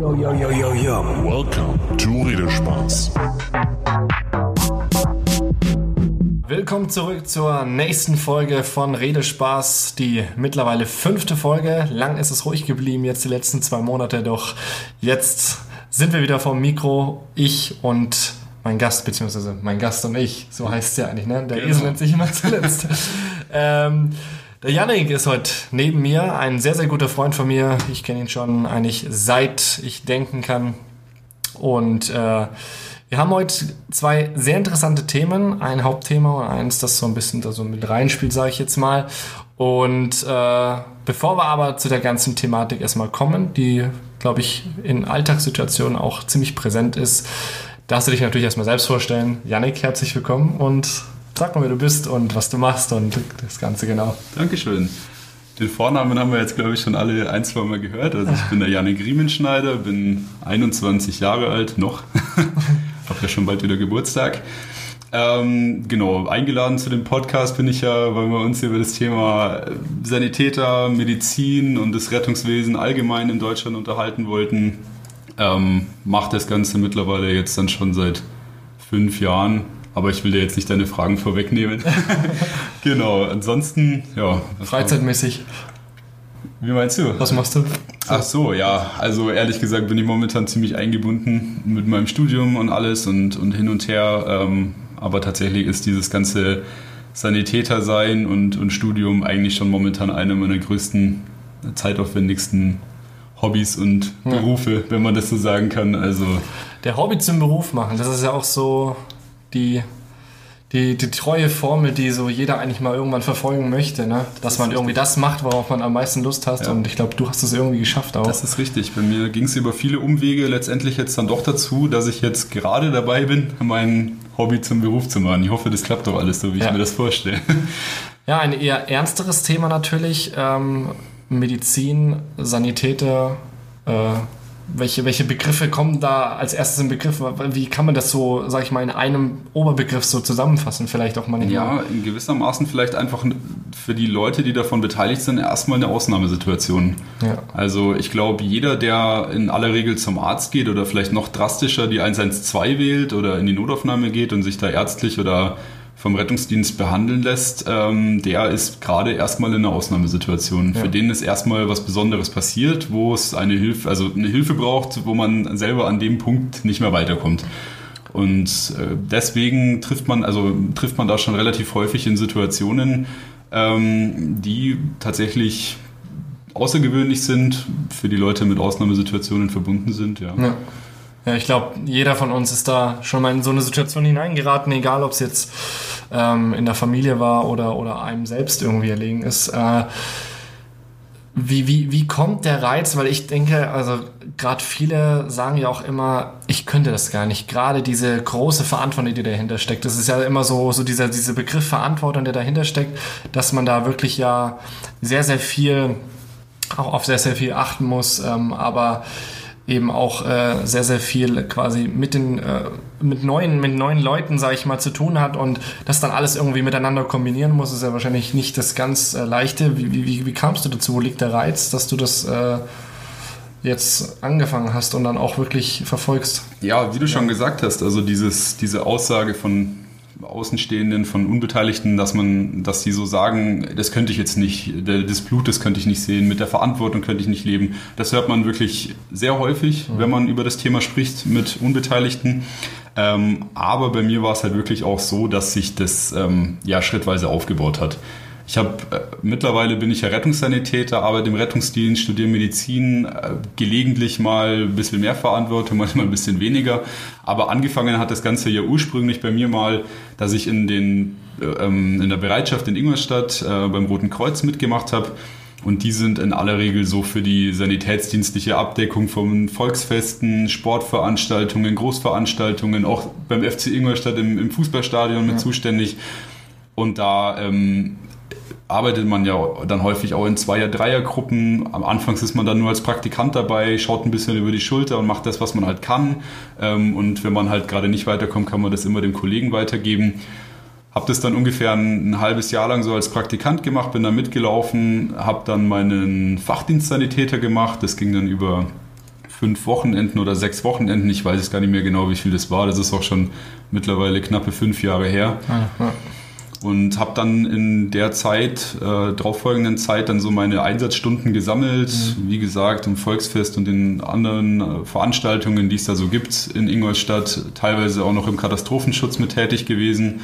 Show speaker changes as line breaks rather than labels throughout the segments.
Yo, yo, yo, yo, yo.
Welcome to Redespaß.
Willkommen zurück zur nächsten Folge von Redespaß, die mittlerweile fünfte Folge. Lang ist es ruhig geblieben, jetzt die letzten zwei Monate, doch jetzt sind wir wieder vom Mikro, ich und mein Gast, beziehungsweise mein Gast und ich, so heißt es ja eigentlich, ne? Der
Genau.
Esel nennt sich immer zuletzt. ähm, der Yannick ist heute neben mir, ein sehr, sehr guter Freund von mir. Ich kenne ihn schon eigentlich seit ich denken kann. Und äh, wir haben heute zwei sehr interessante Themen. Ein Hauptthema und eins, das so ein bisschen da so mit reinspielt, sage ich jetzt mal. Und äh, bevor wir aber zu der ganzen Thematik erstmal kommen, die, glaube ich, in Alltagssituationen auch ziemlich präsent ist, darfst du dich natürlich erstmal selbst vorstellen. Yannick, herzlich willkommen und sag mal, wer du bist und was du machst und das Ganze genau.
Dankeschön. Den Vornamen haben wir jetzt, glaube ich, schon alle ein, zwei Mal gehört. Also ich bin der Janik Riemenschneider, bin 21 Jahre alt, noch. Hab ja schon bald wieder Geburtstag. Ähm, genau, eingeladen zu dem Podcast bin ich ja, weil wir uns über das Thema Sanitäter, Medizin und das Rettungswesen allgemein in Deutschland unterhalten wollten. Ähm, mache das Ganze mittlerweile jetzt dann schon seit fünf Jahren. Aber ich will dir jetzt nicht deine Fragen vorwegnehmen. genau, ansonsten, ja.
Freizeitmäßig,
wie meinst du?
was machst du?
Ach so, ja. Also ehrlich gesagt bin ich momentan ziemlich eingebunden mit meinem Studium und alles und, und hin und her. Ähm, aber tatsächlich ist dieses ganze Sanitäter sein und, und Studium eigentlich schon momentan einer meiner größten, zeitaufwendigsten Hobbys und
Ja.
Berufe, wenn man das so sagen kann. Also
der Hobby zum Beruf machen, das ist ja auch so die, die, die treue Formel, die so jeder eigentlich mal irgendwann verfolgen möchte, ne? Dass man irgendwie das macht, worauf man am meisten Lust hat.
Ja.
Und ich glaube, du hast es irgendwie geschafft auch.
Das ist richtig. Bei mir ging es über viele Umwege letztendlich jetzt dann doch dazu, dass ich jetzt gerade dabei bin, mein Hobby zum Beruf zu machen. Ich hoffe, das klappt doch alles so, wie
Ja.
ich mir das vorstelle.
ja, ein eher ernsteres Thema natürlich. Ähm, Medizin, Sanitäter, äh, welche, welche Begriffe kommen da als erstes im Begriff? Wie kann man das so, sag ich mal, in einem Oberbegriff so zusammenfassen? Vielleicht auch mal
Ja, in gewissermaßen vielleicht einfach für die Leute, die davon beteiligt sind, erstmal eine Ausnahmesituation.
Ja.
Also ich glaube, jeder, der in aller Regel zum Arzt geht oder vielleicht noch drastischer die 112 wählt oder in die Notaufnahme geht und sich da ärztlich oder vom Rettungsdienst behandeln lässt, ähm, der ist gerade erstmal in einer Ausnahmesituation.
Ja.
Für den ist erstmal was Besonderes passiert, wo es eine Hilfe, also eine Hilfe braucht, wo man selber an dem Punkt nicht mehr weiterkommt. Und äh, deswegen trifft man, also trifft man da schon relativ häufig in Situationen, ähm, die tatsächlich außergewöhnlich sind, für die Leute mit Ausnahmesituationen verbunden sind. Ja.
Ja. Ja, ich glaube, jeder von uns ist da schon mal in so eine Situation hineingeraten, egal ob es jetzt ähm, in der Familie war oder, oder einem selbst irgendwie erlegen ist. Äh, wie, wie, wie kommt der Reiz? Weil ich denke, also gerade viele sagen ja auch immer, ich könnte das gar nicht. Gerade diese große Verantwortung, die dahinter steckt. Das ist ja immer so, so dieser, dieser Begriff Verantwortung, der dahinter steckt, dass man da wirklich ja sehr, sehr viel, auch auf sehr, sehr viel achten muss. Ähm, aber eben auch äh, sehr, sehr viel quasi mit den äh, mit neuen, mit neuen Leuten, sage ich mal, zu tun hat und das dann alles irgendwie miteinander kombinieren muss, ist ja wahrscheinlich nicht das ganz äh, Leichte. Wie, wie, wie, kamst du dazu? Wo liegt der Reiz, dass du das äh, jetzt angefangen hast und dann auch wirklich verfolgst?
Ja, wie du schon gesagt hast, also dieses, diese Aussage von Außenstehenden, von Unbeteiligten, dass man, dass sie so sagen, das könnte ich jetzt nicht, das Blut, das könnte ich nicht sehen, mit der Verantwortung könnte ich nicht leben. Das hört man wirklich sehr häufig, wenn man über das Thema spricht mit Unbeteiligten. Ähm, aber bei mir war es halt wirklich auch so, dass sich das ähm, ja schrittweise aufgebaut hat. Ich habe äh, mittlerweile bin ich ja Rettungssanitäter, arbeite im Rettungsdienst, studiere Medizin, äh, gelegentlich mal ein bisschen mehr Verantwortung, manchmal ein bisschen weniger. Aber angefangen hat das Ganze ja ursprünglich bei mir mal, dass ich in den äh, ähm, in der Bereitschaft in Ingolstadt beim Roten Kreuz mitgemacht habe. Und die sind in aller Regel so für die sanitätsdienstliche Abdeckung von Volksfesten, Sportveranstaltungen, Großveranstaltungen, auch beim FC Ingolstadt im, im Fußballstadion mit zuständig. Und da ähm, arbeitet man ja dann häufig auch in Zweier-, Dreiergruppen. Am Anfang ist man dann nur als Praktikant dabei, schaut ein bisschen über die Schulter und macht das, was man halt kann. Ähm, und wenn man halt gerade nicht weiterkommt, kann man das immer dem Kollegen weitergeben. Habe das dann ungefähr ein, ein, halbes Jahr lang so als Praktikant gemacht, bin da mitgelaufen, habe dann meinen Fachdienstsanitäter gemacht. Das ging dann über fünf Wochenenden oder sechs Wochenenden. Ich weiß es gar nicht mehr genau, wie viel das war. Das ist auch schon mittlerweile knappe fünf Jahre her. Ja, ja. Und habe dann in der Zeit, äh, darauffolgenden Zeit, dann so meine Einsatzstunden gesammelt. Mhm. Wie gesagt, im Volksfest und in anderen äh, Veranstaltungen, die es da so gibt in Ingolstadt. Teilweise auch noch im Katastrophenschutz mit tätig gewesen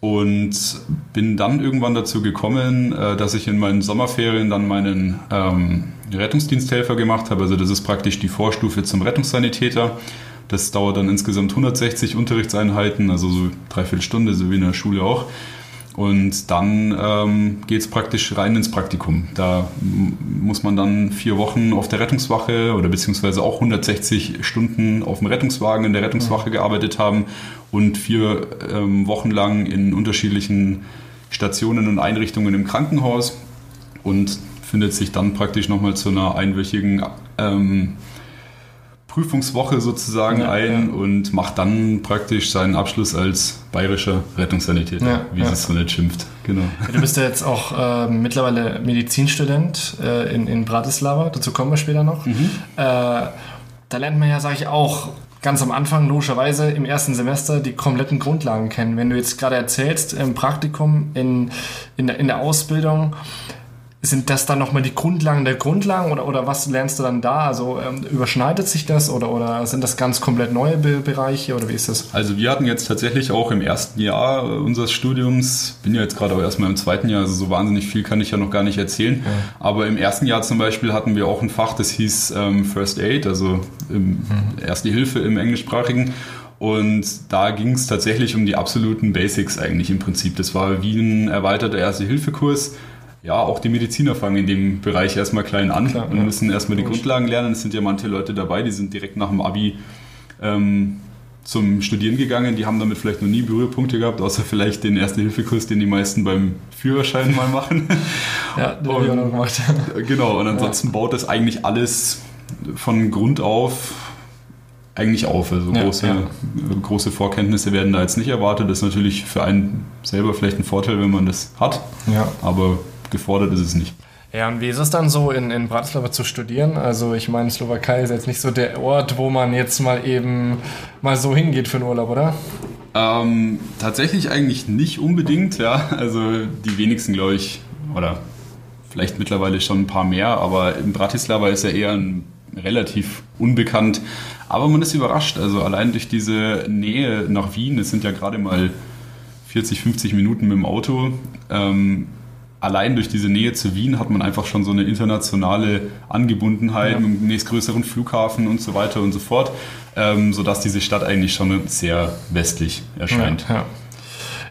und bin dann irgendwann dazu gekommen, äh, dass ich in meinen Sommerferien dann meinen ähm, Rettungsdiensthelfer gemacht habe. Also das ist praktisch die Vorstufe zum Rettungssanitäter. Das dauert dann insgesamt 160 Unterrichtseinheiten, also so dreiviertel Stunde, so wie in der Schule auch. Und dann ähm, geht es praktisch rein ins Praktikum. Da muss man dann vier Wochen auf der Rettungswache oder beziehungsweise auch 160 Stunden auf dem Rettungswagen in der Rettungswache gearbeitet haben und vier ähm, Wochen lang in unterschiedlichen Stationen und Einrichtungen im Krankenhaus und findet sich dann praktisch nochmal zu einer einwöchigen ähm, Prüfungswoche sozusagen ja, ein ja. und macht dann praktisch seinen Abschluss als bayerischer Rettungssanitäter, ja, wie es so nicht schimpft.
Genau. du bist ja jetzt auch äh, mittlerweile Medizinstudent äh, in, in Bratislava, dazu kommen wir später noch. Mhm. Äh, da lernt man ja, sage ich auch, ganz am Anfang logischerweise im ersten Semester die kompletten Grundlagen kennen. Wenn du jetzt gerade erzählst, im Praktikum, in, in, der, in der Ausbildung, sind das dann nochmal die Grundlagen der Grundlagen oder, oder was lernst du dann da? Also ähm, überschneidet sich das oder, oder sind das ganz komplett neue Be Bereiche oder wie ist das?
Also wir hatten jetzt tatsächlich auch im ersten Jahr unseres Studiums, bin ja jetzt gerade auch erstmal im zweiten Jahr, also so wahnsinnig viel kann ich ja noch gar nicht erzählen, ja. aber im ersten Jahr zum Beispiel hatten wir auch ein Fach, das hieß ähm, First Aid, also mhm. Erste Hilfe im englischsprachigen und da ging es tatsächlich um die absoluten Basics eigentlich im Prinzip. Das war wie ein erweiterter Erste-Hilfe-Kurs ja, auch die Mediziner fangen in dem Bereich erstmal klein an Klar, und ja. müssen erstmal die Grundlagen lernen. Es sind ja manche Leute dabei, die sind direkt nach dem Abi ähm, zum Studieren gegangen. Die haben damit vielleicht noch nie Berührpunkte gehabt, außer vielleicht den Erste-Hilfe-Kurs, den die meisten beim Führerschein mal machen. ja, den habe ich auch noch gemacht. Genau, und ansonsten ja. baut das eigentlich alles von Grund auf eigentlich auf. Also ja, große, ja. große Vorkenntnisse werden da jetzt nicht erwartet. Das ist natürlich für einen selber vielleicht ein Vorteil, wenn man das hat. Ja. Aber gefordert ist es nicht.
Ja, und wie ist es dann so, in, in Bratislava zu studieren? Also ich meine, Slowakei ist jetzt nicht so der Ort, wo man jetzt mal eben mal so hingeht für einen Urlaub, oder?
Ähm, tatsächlich eigentlich nicht unbedingt, ja. Also die wenigsten, glaube ich, oder vielleicht mittlerweile schon ein paar mehr, aber in Bratislava ist ja eher ein, relativ unbekannt. Aber man ist überrascht, also allein durch diese Nähe nach Wien, es sind ja gerade mal 40, 50 Minuten mit dem Auto, ähm, allein durch diese Nähe zu Wien hat man einfach schon so eine internationale Angebundenheit ja. mit dem nächstgrößeren Flughafen und so weiter und so fort, ähm, sodass diese Stadt eigentlich schon sehr westlich erscheint. Ja, ja.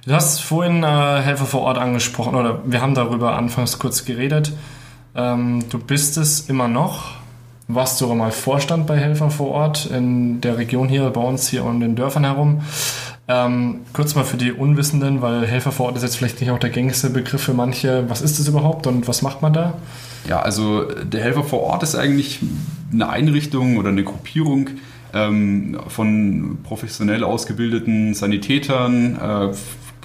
Du hast vorhin äh, Helfer vor Ort angesprochen, oder wir haben darüber anfangs kurz geredet. Ähm, du bist es immer noch. Warst du mal Vorstand bei Helfer vor Ort in der Region hier, bei uns hier und den Dörfern herum. Ähm, kurz mal für die Unwissenden, weil Helfer vor Ort ist jetzt vielleicht nicht auch der gängigste Begriff für manche. Was ist das überhaupt und was macht man da?
Ja, also der Helfer vor Ort ist eigentlich eine Einrichtung oder eine Gruppierung ähm, von professionell ausgebildeten Sanitätern, äh,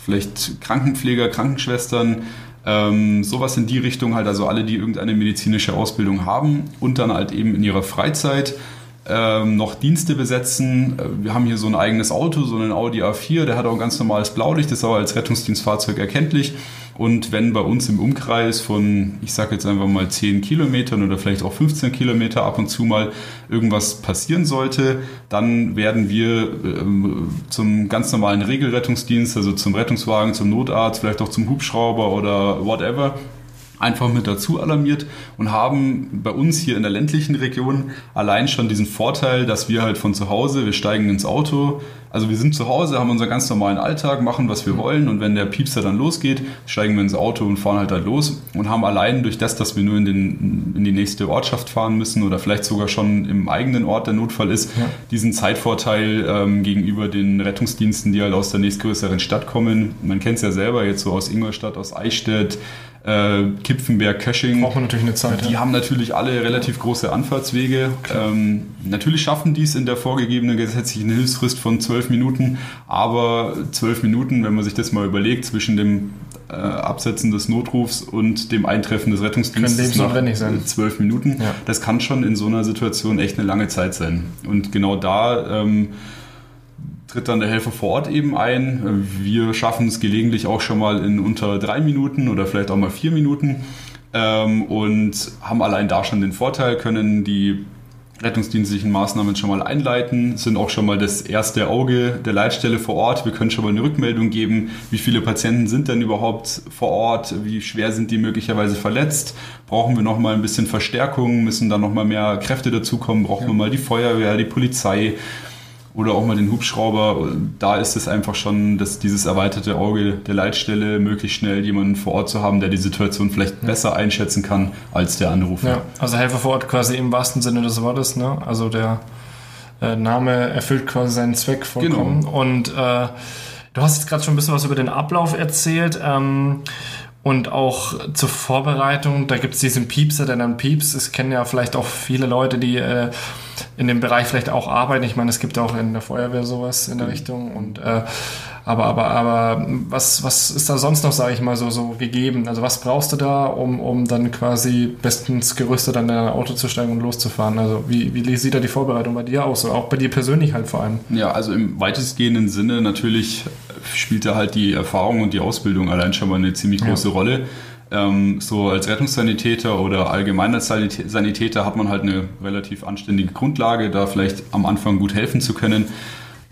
vielleicht Krankenpfleger, Krankenschwestern, ähm, sowas in die Richtung halt, also alle, die irgendeine medizinische Ausbildung haben und dann halt eben in ihrer Freizeit ähm, noch Dienste besetzen. Äh, wir haben hier so ein eigenes Auto, so einen Audi A4, der hat auch ein ganz normales Blaulicht, ist aber als Rettungsdienstfahrzeug erkenntlich. Und wenn bei uns im Umkreis von, ich sage jetzt einfach mal 10 Kilometern oder vielleicht auch 15 Kilometer ab und zu mal irgendwas passieren sollte, dann werden wir ähm, zum ganz normalen Regelrettungsdienst, also zum Rettungswagen, zum Notarzt, vielleicht auch zum Hubschrauber oder whatever, einfach mit dazu alarmiert und haben bei uns hier in der ländlichen Region allein schon diesen Vorteil, dass wir halt von zu Hause, wir steigen ins Auto, also wir sind zu Hause, haben unseren ganz normalen Alltag, machen was wir wollen und wenn der Piepser dann losgeht, steigen wir ins Auto und fahren halt halt los und haben allein durch das, dass wir nur in, den, in die nächste Ortschaft fahren müssen oder vielleicht sogar schon im eigenen Ort der Notfall ist, ja. diesen Zeitvorteil ähm, gegenüber den Rettungsdiensten, die halt aus der nächstgrößeren Stadt kommen. Man kennt es ja selber jetzt so aus Ingolstadt, aus Eichstätt, äh, Kipfenberg, Kösching.
Braucht man natürlich eine Zeit.
Die ja. haben natürlich alle relativ große Anfahrtswege. Ähm, natürlich schaffen die es in der vorgegebenen gesetzlichen Hilfsfrist von zwölf Minuten, aber zwölf Minuten, wenn man sich das mal überlegt, zwischen dem äh, Absetzen des Notrufs und dem Eintreffen des Rettungsdienstes nach
sein.
zwölf Minuten. Ja. Das kann schon in so einer Situation echt eine lange Zeit sein. Und genau da ähm, tritt dann der Helfer vor Ort eben ein. Wir schaffen es gelegentlich auch schon mal in unter drei Minuten oder vielleicht auch mal vier Minuten ähm, und haben allein da schon den Vorteil, können die rettungsdienstlichen Maßnahmen schon mal einleiten, sind auch schon mal das erste Auge der Leitstelle vor Ort. Wir können schon mal eine Rückmeldung geben, wie viele Patienten sind denn überhaupt vor Ort, wie schwer sind die möglicherweise verletzt, brauchen wir noch mal ein bisschen Verstärkung, müssen da noch mal mehr Kräfte dazukommen, brauchen ja. wir mal die Feuerwehr, die Polizei, oder auch mal den Hubschrauber. Da ist es einfach schon, dass dieses erweiterte Auge der Leitstelle möglichst schnell jemanden vor Ort zu haben, der die Situation vielleicht ja. besser einschätzen kann als der Anrufer.
Ja, also Helfer vor Ort quasi im wahrsten Sinne des Wortes. Ne? Also der äh, Name erfüllt quasi seinen Zweck vollkommen. Genau. Und äh, du hast jetzt gerade schon ein bisschen was über den Ablauf erzählt. Ähm, und auch zur Vorbereitung, da gibt es diesen Piepser, der dann pieps. Es kennen ja vielleicht auch viele Leute, die äh, in dem Bereich vielleicht auch arbeiten. Ich meine, es gibt auch in der Feuerwehr sowas in der mhm. Richtung. Und äh, aber, aber, aber was, was ist da sonst noch, sage ich mal, so, so gegeben? Also was brauchst du da, um, um dann quasi bestens gerüstet an dein Auto zu steigen und loszufahren? Also wie, wie sieht da die Vorbereitung bei dir aus? Oder auch bei dir persönlich halt vor allem?
Ja, also im weitestgehenden Sinne natürlich spielt da halt die Erfahrung und die Ausbildung allein schon mal eine ziemlich große ja. Rolle ähm, so als Rettungssanitäter oder allgemeiner Sanitäter hat man halt eine relativ anständige Grundlage, da vielleicht am Anfang gut helfen zu können.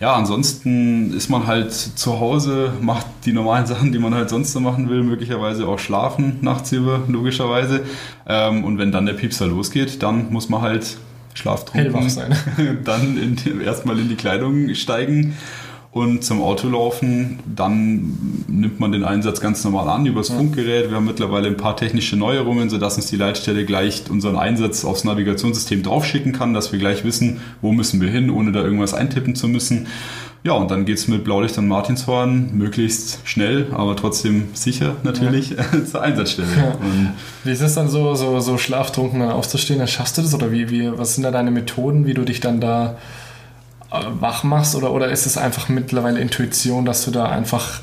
Ja, ansonsten ist man halt zu Hause, macht die normalen Sachen, die man halt sonst so machen will, möglicherweise auch schlafen nachts über, logischerweise. Ähm, und wenn dann der Piepser losgeht, dann muss man halt schlaftrunken
sein.
dann in, erstmal in die Kleidung steigen und zum Auto laufen, dann nimmt man den Einsatz ganz normal an übers ja. Funkgerät. Wir haben mittlerweile ein paar technische Neuerungen, sodass uns die Leitstelle gleich unseren Einsatz aufs Navigationssystem draufschicken kann, dass wir gleich wissen, wo müssen wir hin, ohne da irgendwas eintippen zu müssen. Ja, und dann geht es mit Blaulicht und Martinshorn möglichst schnell, aber trotzdem sicher natürlich ja. zur Einsatzstelle. Ja.
wie ist es dann so, so, so schlaftrunken dann aufzustehen? Dann schaffst du das? Oder wie, wie, was sind da deine Methoden, wie du dich dann da wach machst oder, oder ist es einfach mittlerweile Intuition, dass du da einfach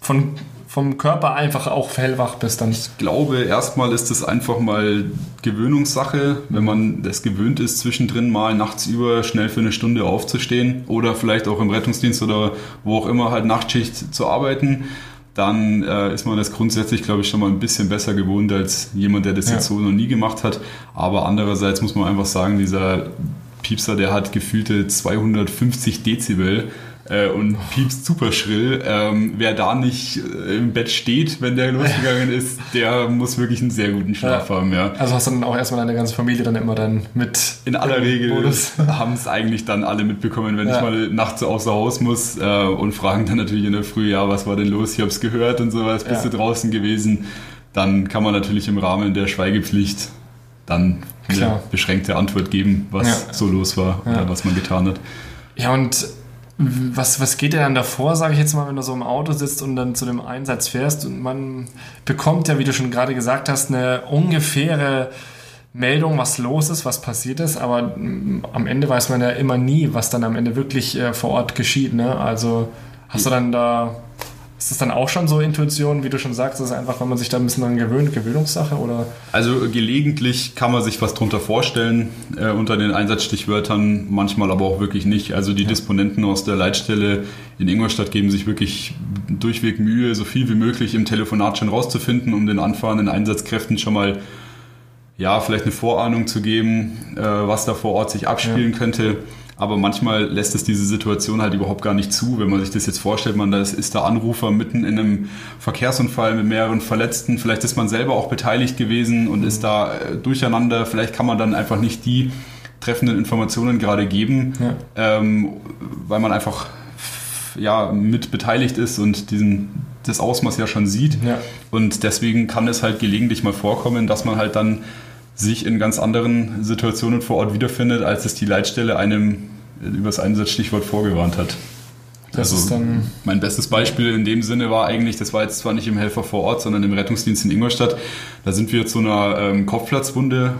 von, vom Körper einfach auch hellwach bist dann?
Ich glaube, erstmal ist es einfach mal Gewöhnungssache, wenn man das gewöhnt ist, zwischendrin mal nachts über schnell für eine Stunde aufzustehen oder vielleicht auch im Rettungsdienst oder wo auch immer halt Nachtschicht zu arbeiten dann äh, ist man das grundsätzlich, glaube ich, schon mal ein bisschen besser gewohnt als jemand, der das ja. jetzt so noch nie gemacht hat. Aber andererseits muss man einfach sagen, dieser Piepser, der hat gefühlte 250 Dezibel äh, und piepst super schrill. Ähm, wer da nicht äh, im Bett steht, wenn der losgegangen ist, der muss wirklich einen sehr guten Schlaf ja. haben. Ja.
Also hast du dann auch erstmal deine ganze Familie dann immer dann mit?
In aller Regel haben es eigentlich dann alle mitbekommen, wenn ja. ich mal nachts außer Haus muss äh, und fragen dann natürlich in der Früh, ja, was war denn los? Ich habe es gehört und sowas, bist du draußen gewesen? Dann kann man natürlich im Rahmen der Schweigepflicht dann Klar. eine beschränkte Antwort geben, was ja. so los war ja. oder was man getan hat.
Ja, und was, was geht dir dann davor, sage ich jetzt mal, wenn du so im Auto sitzt und dann zu dem Einsatz fährst und man bekommt ja, wie du schon gerade gesagt hast, eine ungefähre Meldung, was los ist, was passiert ist, aber am Ende weiß man ja immer nie, was dann am Ende wirklich äh, vor Ort geschieht. Ne? Also hast du dann da ist das dann auch schon so Intuition, wie du schon sagst, ist einfach, wenn man sich da ein bisschen dran gewöhnt, Gewöhnungssache oder?
Also gelegentlich kann man sich was drunter vorstellen äh, unter den Einsatzstichwörtern, manchmal aber auch wirklich nicht. Also die ja. Disponenten aus der Leitstelle in Ingolstadt geben sich wirklich durchweg Mühe, so viel wie möglich im Telefonat schon rauszufinden, um den anfahrenden Einsatzkräften schon mal ja, vielleicht eine Vorahnung zu geben, äh, was da vor Ort sich abspielen ja. könnte. Aber manchmal lässt es diese Situation halt überhaupt gar nicht zu. Wenn man sich das jetzt vorstellt, man das ist der Anrufer mitten in einem Verkehrsunfall mit mehreren Verletzten. Vielleicht ist man selber auch beteiligt gewesen und ist da äh, durcheinander. Vielleicht kann man dann einfach nicht die treffenden Informationen gerade geben, ja. ähm, weil man einfach ja, mit beteiligt ist und diesen, das Ausmaß ja schon sieht. Ja. Und deswegen kann es halt gelegentlich mal vorkommen, dass man halt dann sich in ganz anderen Situationen vor Ort wiederfindet, als es die Leitstelle einem über das Einsatzstichwort vorgewarnt hat. Das also ist dann mein bestes Beispiel in dem Sinne war eigentlich, das war jetzt zwar nicht im Helfer vor Ort, sondern im Rettungsdienst in Ingolstadt. Da sind wir zu einer ähm, Kopfplatzwunde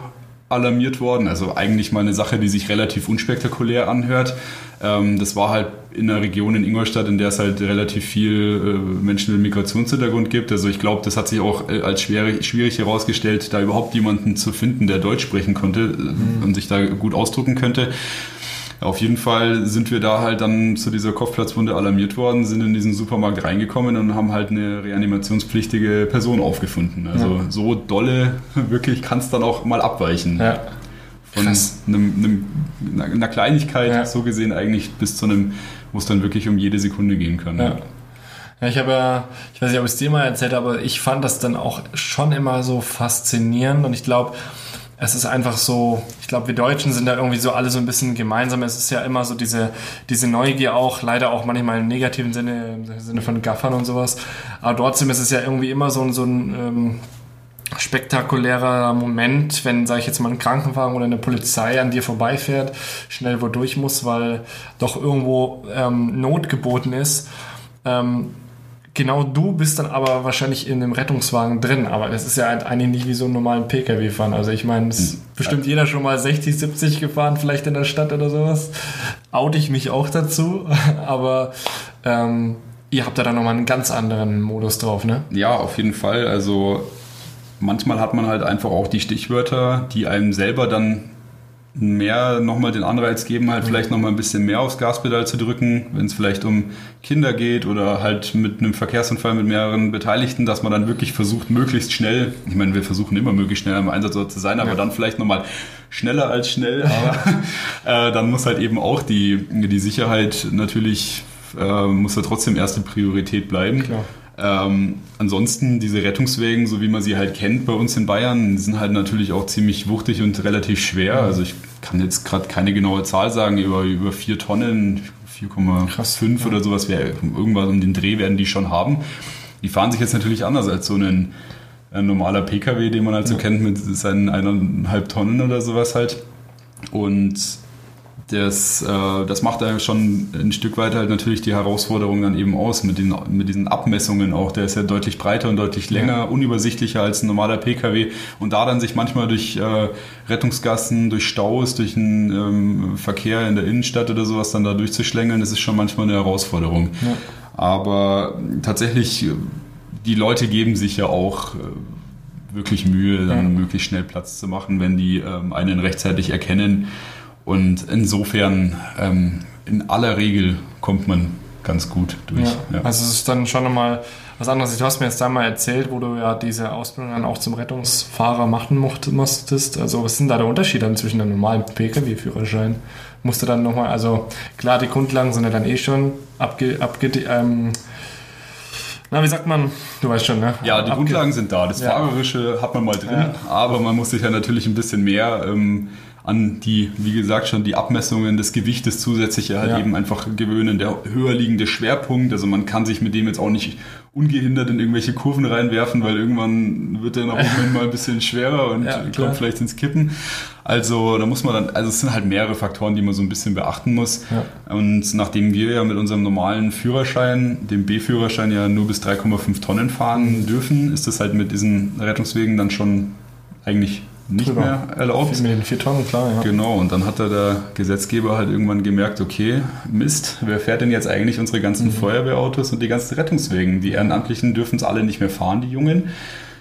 alarmiert worden. Also eigentlich mal eine Sache, die sich relativ unspektakulär anhört. Ähm, das war halt in einer Region in Ingolstadt, in der es halt relativ viel äh, Menschen mit Migrationshintergrund gibt. Also ich glaube, das hat sich auch äh, als schwierig, schwierig herausgestellt, da überhaupt jemanden zu finden, der Deutsch sprechen konnte äh, mhm. und sich da gut ausdrucken könnte. Auf jeden Fall sind wir da halt dann zu dieser Kopfplatzwunde alarmiert worden, sind in diesen Supermarkt reingekommen und haben halt eine reanimationspflichtige Person aufgefunden. Also ja. so dolle, wirklich kann es dann auch mal abweichen. Ja. Von einem, einem, einer Kleinigkeit, ja. so gesehen eigentlich bis zu einem, wo es dann wirklich um jede Sekunde gehen kann.
Ja. Ja, ich habe ja, ich weiß nicht, ob ich es dir mal erzählt habe, aber ich fand das dann auch schon immer so faszinierend und ich glaube, es ist einfach so, ich glaube, wir Deutschen sind da irgendwie so alle so ein bisschen gemeinsam. Es ist ja immer so diese, diese Neugier auch, leider auch manchmal im negativen Sinne, im Sinne von Gaffern und sowas. Aber trotzdem ist es ja irgendwie immer so ein, so ein ähm, spektakulärer Moment, wenn, sage ich jetzt mal, ein Krankenwagen oder eine Polizei an dir vorbeifährt, schnell wo durch muss, weil doch irgendwo ähm, Not geboten ist. Ähm, genau du bist dann aber wahrscheinlich in dem Rettungswagen drin, aber das ist ja eigentlich nicht wie so einen normalen Pkw fahren. Also ich meine, es ist hm. bestimmt jeder schon mal 60, 70 gefahren, vielleicht in der Stadt oder sowas. Oute ich mich auch dazu, aber ähm, ihr habt da dann nochmal einen ganz anderen Modus drauf, ne?
Ja, auf jeden Fall. Also manchmal hat man halt einfach auch die Stichwörter, die einem selber dann mehr nochmal den Anreiz geben, halt vielleicht nochmal ein bisschen mehr aufs Gaspedal zu drücken, wenn es vielleicht um Kinder geht oder halt mit einem Verkehrsunfall mit mehreren Beteiligten, dass man dann wirklich versucht, möglichst schnell, ich meine, wir versuchen immer möglichst schnell am Einsatz zu sein, aber ja. dann vielleicht nochmal schneller als schnell, aber äh, dann muss halt eben auch die, die Sicherheit natürlich, äh, muss ja trotzdem erste Priorität bleiben. Klar. Ähm, ansonsten diese Rettungswegen, so wie man sie halt kennt bei uns in Bayern, sind halt natürlich auch ziemlich wuchtig und relativ schwer. Also ich kann jetzt gerade keine genaue Zahl sagen, über, über vier Tonnen, 4,5 ja. oder sowas, wäre irgendwas um den Dreh werden die schon haben. Die fahren sich jetzt natürlich anders als so ein, ein normaler PKW, den man halt so ja. kennt mit seinen eineinhalb Tonnen oder sowas halt. Und das, äh, das macht ja schon ein Stück weit halt natürlich die Herausforderung dann eben aus mit, den, mit diesen Abmessungen auch. Der ist ja deutlich breiter und deutlich länger, ja. unübersichtlicher als ein normaler Pkw. Und da dann sich manchmal durch äh, Rettungsgassen, durch Staus, durch einen ähm, Verkehr in der Innenstadt oder sowas dann da durchzuschlängeln, das ist schon manchmal eine Herausforderung. Ja. Aber tatsächlich, die Leute geben sich ja auch äh, wirklich Mühe, dann ja. möglichst schnell Platz zu machen, wenn die ähm, einen rechtzeitig erkennen. Und insofern, ähm, in aller Regel kommt man ganz gut durch.
Ja, ja. Also es ist dann schon nochmal was anderes. Du hast mir jetzt da mal erzählt, wo du ja diese Ausbildung dann auch zum Rettungsfahrer machen musstest. Also was sind da der Unterschied dann zwischen einem normalen Pkw-Führerschein? Musste dann nochmal, also klar, die Grundlagen sind ja dann eh schon abge, abge ähm, na, wie sagt man? Du weißt schon, ne?
Ja, die Abge Grundlagen sind da. Das ja. Fahrerische hat man mal drin, aber man muss sich ja natürlich ein bisschen mehr ähm, an die, wie gesagt, schon die Abmessungen des Gewichtes zusätzliche halt ja. eben einfach gewöhnen. Der höher liegende Schwerpunkt, also man kann sich mit dem jetzt auch nicht ungehindert in irgendwelche Kurven reinwerfen, weil irgendwann wird der nach oben mal ein bisschen schwerer und ja, kommt vielleicht ins Kippen. Also da muss man dann, also es sind halt mehrere Faktoren, die man so ein bisschen beachten muss. Ja. Und nachdem wir ja mit unserem normalen Führerschein, dem B-Führerschein ja nur bis 3,5 Tonnen fahren dürfen, ist das halt mit diesen Rettungswegen dann schon eigentlich nicht drüber. mehr erlaubt.
Mit den vier Tonnen, klar,
ja. Genau, und dann hat da der Gesetzgeber halt irgendwann gemerkt, okay, Mist, wer fährt denn jetzt eigentlich unsere ganzen mhm. Feuerwehrautos und die ganzen Rettungswegen? Die Ehrenamtlichen dürfen es alle nicht mehr fahren, die Jungen.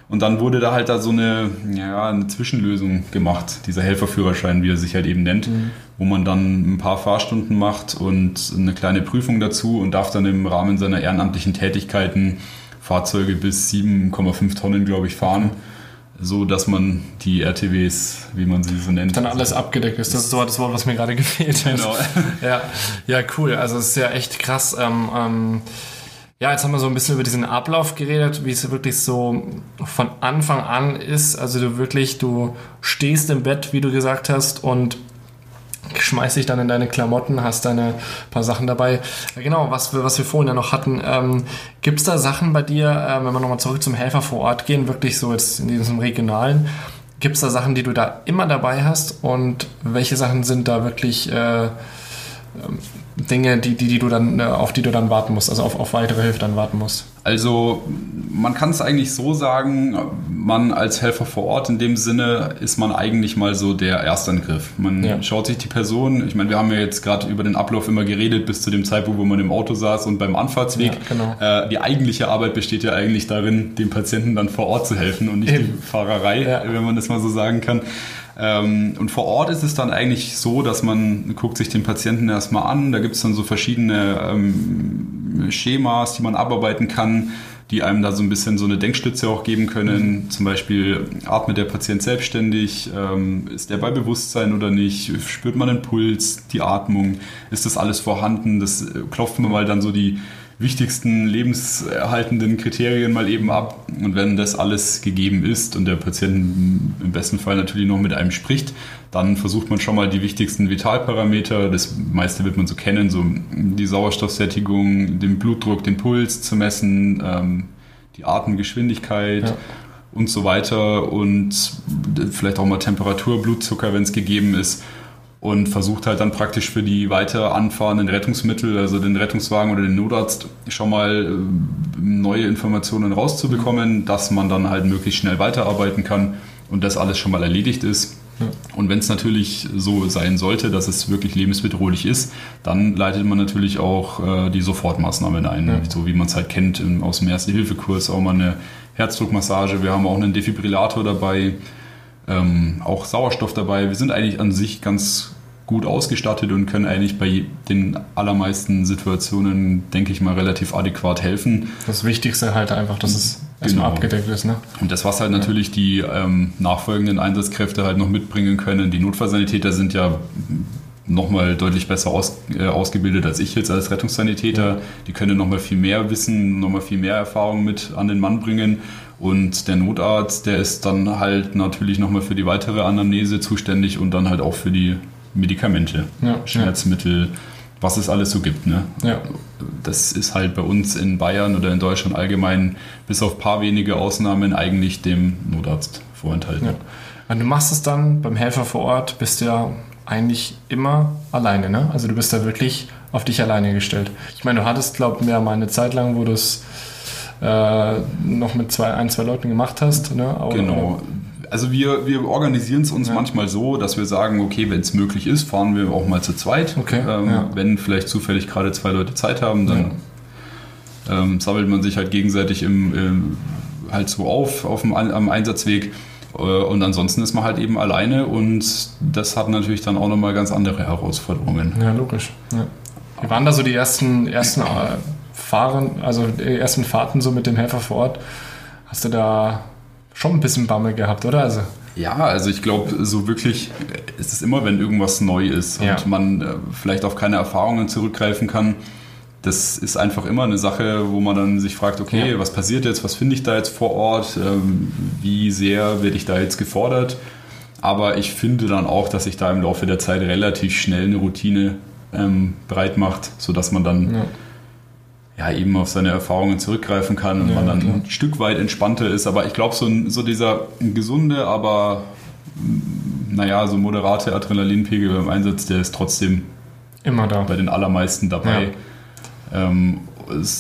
Und dann wurde da halt da so eine, ja, eine Zwischenlösung gemacht, dieser Helferführerschein, wie er sich halt eben nennt, mhm. wo man dann ein paar Fahrstunden macht und eine kleine Prüfung dazu und darf dann im Rahmen seiner ehrenamtlichen Tätigkeiten Fahrzeuge bis 7,5 Tonnen, glaube ich, fahren. Mhm so dass man die RTWs, wie man sie so nennt.
Dann alles abgedeckt ist. Das ist so das Wort, was mir gerade gefehlt hat. Genau. ja, ja, cool. Also es ist ja echt krass. Ähm, ähm, ja, jetzt haben wir so ein bisschen über diesen Ablauf geredet, wie es wirklich so von Anfang an ist. Also du wirklich, du stehst im Bett, wie du gesagt hast, und schmeiß dich dann in deine Klamotten, hast deine paar Sachen dabei. Genau, was wir, was wir vorhin ja noch hatten. Ähm, Gibt es da Sachen bei dir, äh, wenn wir nochmal zurück zum Helfer vor Ort gehen, wirklich so jetzt in diesem Regionalen, gibt es da Sachen, die du da immer dabei hast und welche Sachen sind da wirklich, äh, ähm, Dinge, die, die, die du dann, äh, auf die du dann warten musst, also auf, auf weitere Hilfe dann warten musst?
Also man kann es eigentlich so sagen, man als Helfer vor Ort in dem Sinne ist man eigentlich mal so der Erstangriff. Man ja. schaut sich die Person, ich meine, wir haben ja jetzt gerade über den Ablauf immer geredet bis zu dem Zeitpunkt, wo man im Auto saß und beim Anfahrtsweg. Ja, genau. äh, die eigentliche Arbeit besteht ja eigentlich darin, dem Patienten dann vor Ort zu helfen und nicht Eben. die Fahrerei, ja. wenn man das mal so sagen kann. Ähm, und vor Ort ist es dann eigentlich so, dass man guckt sich den Patienten erstmal an. Da gibt es dann so verschiedene ähm, Schemas, die man abarbeiten kann, die einem da so ein bisschen so eine Denkstütze auch geben können. Mhm. Zum Beispiel atmet der Patient selbstständig, ähm, ist der bei Bewusstsein oder nicht, spürt man den Puls, die Atmung, ist das alles vorhanden? Das äh, klopft man mal dann so die wichtigsten lebenserhaltenden Kriterien mal eben ab. Und wenn das alles gegeben ist und der Patient im besten Fall natürlich noch mit einem spricht, dann versucht man schon mal die wichtigsten Vitalparameter, das meiste wird man so kennen, so die Sauerstoffsättigung, den Blutdruck, den Puls zu messen, ähm, die Atemgeschwindigkeit. Ja und so weiter und vielleicht auch mal Temperatur, Blutzucker, wenn es gegeben ist und versucht halt dann praktisch für die weiter anfahrenden Rettungsmittel, also den Rettungswagen oder den Notarzt, schon mal äh, neue Informationen rauszubekommen, dass man dann halt möglichst schnell weiterarbeiten kann und das alles schon mal erledigt ist. Und wenn es natürlich so sein sollte, dass es wirklich lebensbedrohlich ist, dann leitet man natürlich auch äh, die Sofortmaßnahmen ein, ja. so wie man es halt kennt im, aus dem Erste-Hilfe-Kurs, auch mal eine Herzdruckmassage, wir haben auch einen Defibrillator dabei, ähm, auch Sauerstoff dabei. Wir sind eigentlich an sich ganz gut ausgestattet und können eigentlich bei den allermeisten Situationen, denke ich mal, relativ adäquat helfen.
Das Wichtigste halt einfach, dass es erstmal genau. abgedeckt ist. Ne?
Und das, was halt natürlich die ähm, nachfolgenden Einsatzkräfte halt noch mitbringen können. Die Notfallsanitäter sind ja nochmal deutlich besser aus, äh, ausgebildet als ich jetzt als Rettungssanitäter. Die können nochmal viel mehr Wissen, nochmal viel mehr Erfahrung mit an den Mann bringen. Und der Notarzt, der ist dann halt natürlich nochmal für die weitere Anamnese zuständig und dann halt auch für die Medikamente, ja, Schmerzmittel, ja. was es alles so gibt. Ne? Ja. Das ist halt bei uns in Bayern oder in Deutschland allgemein bis auf ein paar wenige Ausnahmen eigentlich dem Notarzt vorenthalten.
Und du machst es dann beim Helfer vor Ort, bist du ja eigentlich immer alleine. Ne? Also du bist da wirklich auf dich alleine gestellt. Ich meine, du hattest, glaube ich, ja mal eine Zeit lang, wo du es äh, noch mit zwei, ein, zwei Leuten gemacht hast. Ne?
Aber, genau. Also wir, wir organisieren es uns ja. manchmal so, dass wir sagen, okay, wenn es möglich ist, fahren wir auch mal zu zweit. Okay. Ähm, ja. Wenn vielleicht zufällig gerade zwei Leute Zeit haben, dann ja. ähm, sammelt man sich halt gegenseitig im, im halt so auf, auf dem, am Einsatzweg. Äh, und ansonsten ist man halt eben alleine und das hat natürlich dann auch nochmal ganz andere Herausforderungen.
Ja, logisch. Wie waren da so die ersten, ersten äh, Fahren, also die ersten Fahrten so mit dem Helfer vor Ort? Hast du da schon ein bisschen Bammel gehabt, oder? Also
ja, also ich glaube, so wirklich ist es immer, wenn irgendwas neu ist und ja. man äh, vielleicht auf keine Erfahrungen zurückgreifen kann. Das ist einfach immer eine Sache, wo man dann sich fragt, okay, ja. was passiert jetzt, was finde ich da jetzt vor Ort, ähm, wie sehr werde ich da jetzt gefordert. Aber ich finde dann auch, dass sich da im Laufe der Zeit relativ schnell eine Routine ähm, breit macht, sodass man dann ja ja, eben auf seine Erfahrungen zurückgreifen kann und ja, man dann klar. ein Stück weit entspannter ist. Aber ich glaube, so, so dieser gesunde, aber naja, so moderate Adrenalinpegel beim Einsatz, der ist trotzdem
immer da.
Bei den allermeisten dabei. Ja. Ähm,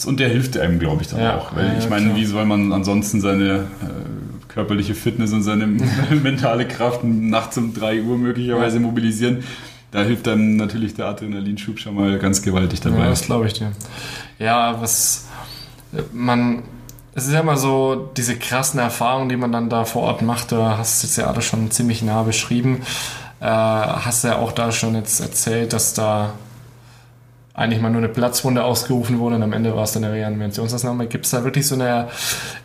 und der hilft einem, glaube ich, dann ja, auch. Weil ich meine, wie soll man ansonsten seine äh, körperliche Fitness und seine mentale Kraft nachts um 3 Uhr möglicherweise mobilisieren? Da hilft dann natürlich der Adrenalinschub schon mal ganz gewaltig dabei.
Ja, das glaube ich dir. Ja, was man, es ist ja immer so, diese krassen Erfahrungen, die man dann da vor Ort macht, du hast jetzt ja alles schon ziemlich nah beschrieben, äh, hast ja auch da schon jetzt erzählt, dass da eigentlich mal nur eine Platzwunde ausgerufen wurde und am Ende war es dann eine Reanimationsmaßnahme. Gibt es da wirklich so eine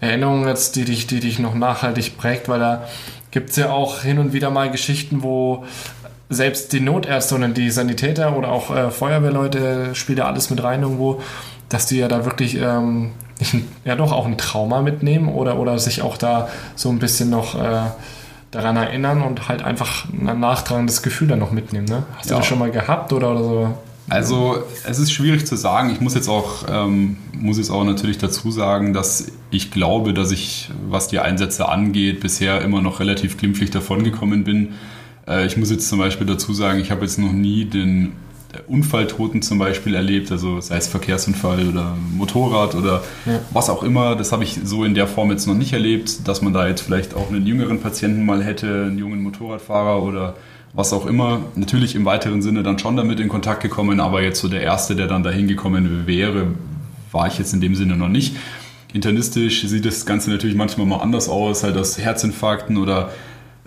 Erinnerung jetzt, die dich, die dich noch nachhaltig prägt? Weil da gibt es ja auch hin und wieder mal Geschichten, wo selbst die Notärzte und die Sanitäter oder auch äh, Feuerwehrleute spielt ja alles mit rein irgendwo, dass die ja da wirklich ähm, ja doch auch ein Trauma mitnehmen oder, oder sich auch da so ein bisschen noch äh, daran erinnern und halt einfach ein nachtragendes Gefühl dann noch mitnehmen. Ne? Hast ja. du das schon mal gehabt oder, oder so?
Also es ist schwierig zu sagen. Ich muss jetzt auch ähm, muss jetzt auch natürlich dazu sagen, dass ich glaube, dass ich, was die Einsätze angeht, bisher immer noch relativ glimpflich davongekommen bin. Äh, ich muss jetzt zum Beispiel dazu sagen, ich habe jetzt noch nie den Unfalltoten zum Beispiel erlebt, also sei es Verkehrsunfall oder Motorrad oder ja. was auch immer. Das habe ich so in der Form jetzt noch nicht erlebt, dass man da jetzt vielleicht auch einen jüngeren Patienten mal hätte, einen jungen Motorradfahrer oder was auch immer. Natürlich im weiteren Sinne dann schon damit in Kontakt gekommen, aber jetzt so der Erste, der dann dahin gekommen wäre, war ich jetzt in dem Sinne noch nicht. Internistisch sieht das Ganze natürlich manchmal mal anders aus, halt aus Herzinfarkten oder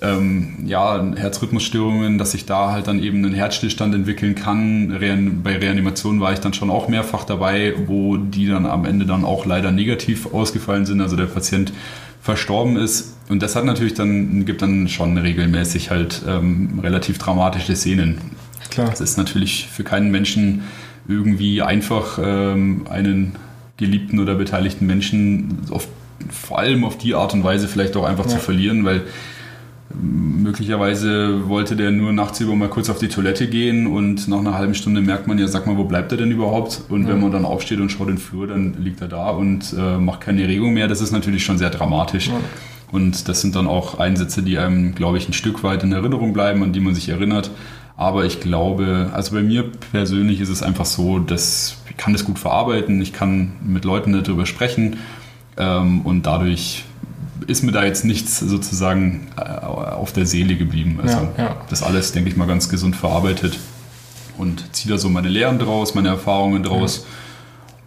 ähm, ja, Herzrhythmusstörungen, dass sich da halt dann eben ein Herzstillstand entwickeln kann. Rean bei Reanimation war ich dann schon auch mehrfach dabei, wo die dann am Ende dann auch leider negativ ausgefallen sind, also der Patient verstorben ist. Und das hat natürlich dann, gibt dann schon regelmäßig halt ähm, relativ dramatische Szenen. Klar. Das ist natürlich für keinen Menschen irgendwie einfach, ähm, einen geliebten oder beteiligten Menschen auf, vor allem auf die Art und Weise vielleicht auch einfach ja. zu verlieren, weil Möglicherweise wollte der nur nachts über mal kurz auf die Toilette gehen und nach einer halben Stunde merkt man ja, sag mal, wo bleibt er denn überhaupt? Und ja. wenn man dann aufsteht und schaut in den Flur, dann liegt er da und äh, macht keine Regung mehr. Das ist natürlich schon sehr dramatisch. Ja. Und das sind dann auch Einsätze, die einem, glaube ich, ein Stück weit in Erinnerung bleiben, an die man sich erinnert. Aber ich glaube, also bei mir persönlich ist es einfach so, dass ich kann das gut verarbeiten, ich kann mit Leuten darüber sprechen ähm, und dadurch ist mir da jetzt nichts sozusagen äh, auf der Seele geblieben. Also ja, ja. das alles, denke ich mal, ganz gesund verarbeitet und ziehe da so meine Lehren draus, meine Erfahrungen draus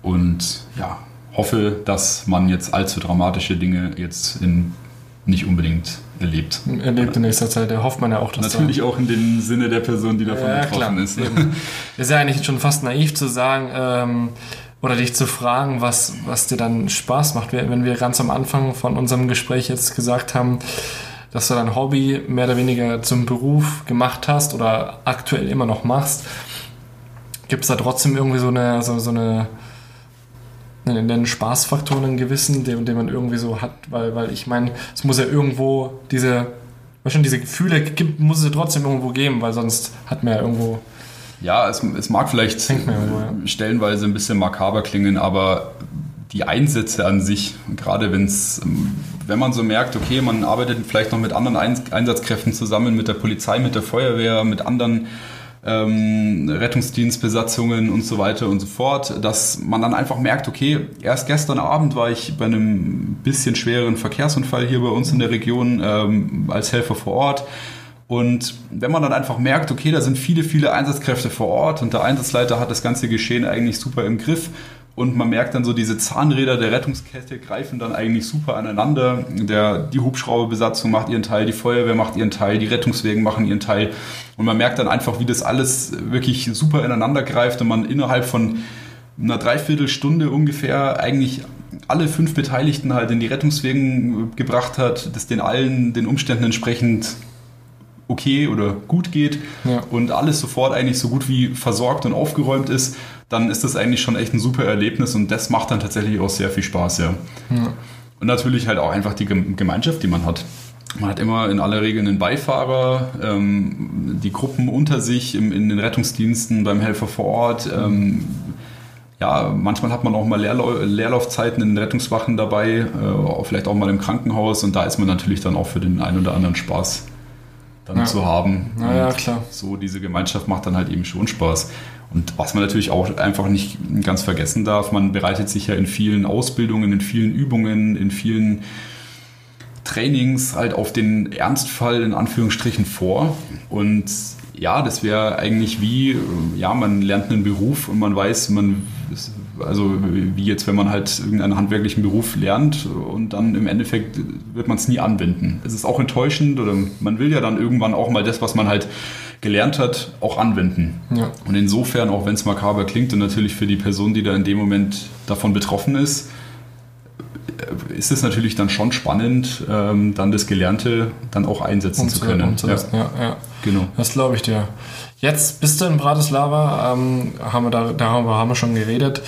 ja. und ja, hoffe, dass man jetzt allzu dramatische Dinge jetzt in nicht unbedingt erlebt.
Erlebt in nächster Zeit, da hofft man ja auch,
dass Natürlich da auch in dem Sinne der Person, die davon ja, betroffen klar, ist. Eben.
ist ja eigentlich schon fast naiv zu sagen, ähm, oder dich zu fragen, was, was dir dann Spaß macht. Wenn wir ganz am Anfang von unserem Gespräch jetzt gesagt haben, dass du dein Hobby mehr oder weniger zum Beruf gemacht hast oder aktuell immer noch machst, gibt es da trotzdem irgendwie so eine, so, so eine, einen Spaßfaktor, einen gewissen, den, den man irgendwie so hat, weil, weil ich meine, es muss ja irgendwo diese, schon diese Gefühle gibt, muss es ja trotzdem irgendwo geben, weil sonst hat man ja irgendwo
ja, es, es mag vielleicht irgendwo, stellenweise ein bisschen makaber klingen, aber die Einsätze an sich, gerade wenn's, wenn man so merkt, okay, man arbeitet vielleicht noch mit anderen Einsatzkräften zusammen, mit der Polizei, mit der Feuerwehr, mit anderen ähm, Rettungsdienstbesatzungen und so weiter und so fort, dass man dann einfach merkt, okay, erst gestern Abend war ich bei einem bisschen schweren Verkehrsunfall hier bei uns in der Region ähm, als Helfer vor Ort und wenn man dann einfach merkt, okay, da sind viele, viele Einsatzkräfte vor Ort und der Einsatzleiter hat das ganze Geschehen eigentlich super im Griff und man merkt dann so, diese Zahnräder der Rettungskette greifen dann eigentlich super aneinander. Der, die Hubschrauberbesatzung macht ihren Teil, die Feuerwehr macht ihren Teil, die Rettungswegen machen ihren Teil. Und man merkt dann einfach, wie das alles wirklich super ineinander greift und man innerhalb von einer Dreiviertelstunde ungefähr eigentlich alle fünf Beteiligten halt in die Rettungswegen gebracht hat, das den allen den Umständen entsprechend okay oder gut geht ja. und alles sofort eigentlich so gut wie versorgt und aufgeräumt ist, dann ist das eigentlich schon echt ein super Erlebnis und das macht dann tatsächlich auch sehr viel Spaß, ja. ja. Und natürlich halt auch einfach die Gemeinschaft, die man hat. Man hat immer in aller Regel einen Beifahrer, ähm, die Gruppen unter sich im, in den Rettungsdiensten, beim Helfer vor Ort. Ähm, ja, manchmal hat man auch mal Leerlau Leerlaufzeiten in den Rettungswachen dabei, äh, vielleicht auch mal im Krankenhaus und da ist man natürlich dann auch für den einen oder anderen Spaß dann ja. zu haben.
Ja, ja, klar.
So diese Gemeinschaft macht dann halt eben schon Spaß. Und was man natürlich auch einfach nicht ganz vergessen darf, man bereitet sich ja in vielen Ausbildungen, in vielen Übungen, in vielen Trainings halt auf den Ernstfall in Anführungsstrichen vor. Und ja, das wäre eigentlich wie, ja, man lernt einen Beruf und man weiß, man also wie jetzt, wenn man halt irgendeinen handwerklichen Beruf lernt und dann im Endeffekt wird man es nie anwenden. Es ist auch enttäuschend oder man will ja dann irgendwann auch mal das, was man halt gelernt hat, auch anwenden. Ja. Und insofern, auch wenn es makaber klingt und natürlich für die Person, die da in dem Moment davon betroffen ist, ist es natürlich dann schon spannend, ähm, dann das Gelernte dann auch einsetzen zu können.
Ja. ja, ja. Genau. Das glaube ich dir. Jetzt bist du in Bratislava, ähm, haben wir da, darüber haben wir schon geredet.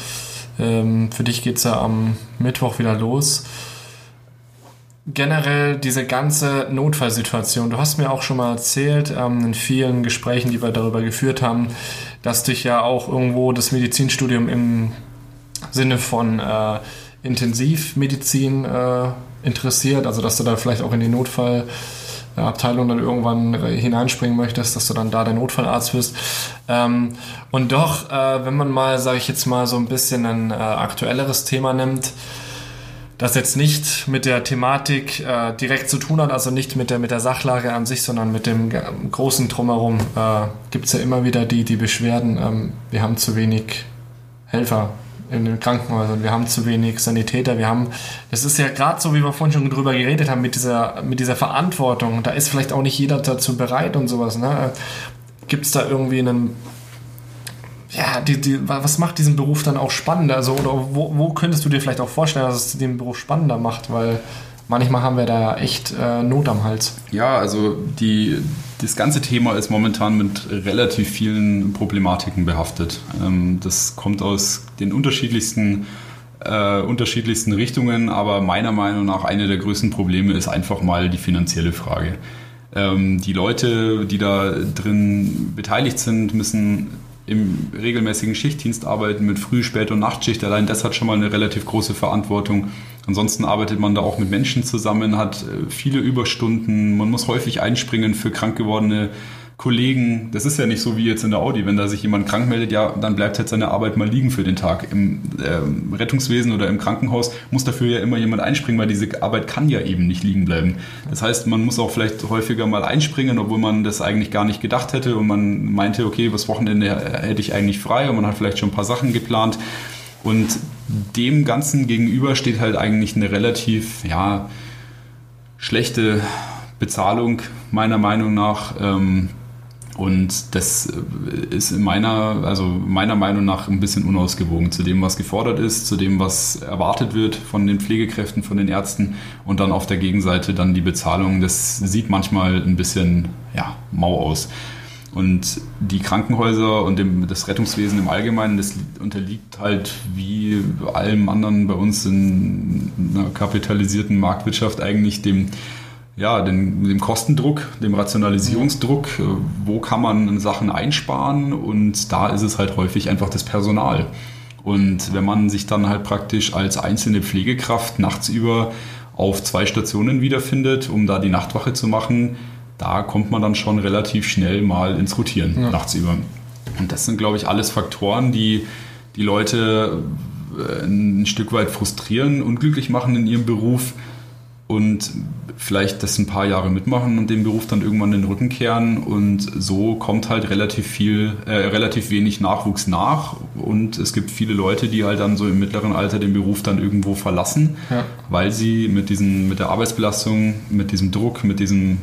Ähm, für dich geht es ja am Mittwoch wieder los. Generell diese ganze Notfallsituation. Du hast mir auch schon mal erzählt, ähm, in vielen Gesprächen, die wir darüber geführt haben, dass dich ja auch irgendwo das Medizinstudium im Sinne von äh, Intensivmedizin äh, interessiert, also dass du da vielleicht auch in die Notfall Abteilung dann irgendwann hineinspringen möchtest, dass du dann da der Notfallarzt wirst. Ähm, und doch, äh, wenn man mal, sage ich jetzt mal, so ein bisschen ein äh, aktuelleres Thema nimmt, das jetzt nicht mit der Thematik äh, direkt zu tun hat, also nicht mit der, mit der Sachlage an sich, sondern mit dem großen Drumherum, äh, gibt es ja immer wieder die, die Beschwerden, ähm, wir haben zu wenig Helfer in den Krankenhäusern, wir haben zu wenig Sanitäter, wir haben, das ist ja gerade so, wie wir vorhin schon drüber geredet haben, mit dieser, mit dieser Verantwortung, da ist vielleicht auch nicht jeder dazu bereit und sowas. Ne? Gibt es da irgendwie einen ja, die, die, was macht diesen Beruf dann auch spannender? Also, oder wo, wo könntest du dir vielleicht auch vorstellen, dass es den Beruf spannender macht? Weil manchmal haben wir da echt äh, Not am Hals.
Ja, also die, das ganze Thema ist momentan mit relativ vielen Problematiken behaftet. Ähm, das kommt aus den unterschiedlichsten, äh, unterschiedlichsten Richtungen, aber meiner Meinung nach eine der größten Probleme ist einfach mal die finanzielle Frage. Ähm, die Leute, die da drin beteiligt sind, müssen im regelmäßigen Schichtdienst arbeiten mit Früh-, Spät- und Nachtschicht. Allein das hat schon mal eine relativ große Verantwortung. Ansonsten arbeitet man da auch mit Menschen zusammen, hat äh, viele Überstunden. Man muss häufig einspringen für krank gewordene Kollegen, das ist ja nicht so wie jetzt in der Audi, wenn da sich jemand krank meldet, ja, dann bleibt halt seine Arbeit mal liegen für den Tag. Im äh, Rettungswesen oder im Krankenhaus muss dafür ja immer jemand einspringen, weil diese Arbeit kann ja eben nicht liegen bleiben. Das heißt, man muss auch vielleicht häufiger mal einspringen, obwohl man das eigentlich gar nicht gedacht hätte und man meinte, okay, was Wochenende hätte ich eigentlich frei und man hat vielleicht schon ein paar Sachen geplant. Und dem Ganzen gegenüber steht halt eigentlich eine relativ, ja, schlechte Bezahlung meiner Meinung nach. Ähm, und das äh, ist in meiner, also meiner Meinung nach ein bisschen unausgewogen zu dem, was gefordert ist, zu dem, was erwartet wird von den Pflegekräften, von den Ärzten und dann auf der Gegenseite dann die Bezahlung. Das sieht manchmal ein bisschen ja, mau aus. Und die Krankenhäuser und dem, das Rettungswesen im Allgemeinen, das unterliegt halt wie allem anderen bei uns in einer kapitalisierten Marktwirtschaft eigentlich dem ja, dem, dem Kostendruck, dem Rationalisierungsdruck, äh, wo kann man Sachen einsparen und da ist es halt häufig einfach das Personal. Und wenn man sich dann halt praktisch als einzelne Pflegekraft nachts über auf zwei Stationen wiederfindet, um da die Nachtwache zu machen, da kommt man dann schon relativ schnell mal ins Rotieren ja. nachts über. Und das sind, glaube ich, alles Faktoren, die die Leute äh, ein Stück weit frustrieren, unglücklich machen in ihrem Beruf und vielleicht das ein paar Jahre mitmachen und den Beruf dann irgendwann den Rücken kehren und so kommt halt relativ viel, äh, relativ wenig Nachwuchs nach und es gibt viele Leute, die halt dann so im mittleren Alter den Beruf dann irgendwo verlassen, ja. weil sie mit diesen, mit der Arbeitsbelastung, mit diesem Druck, mit diesem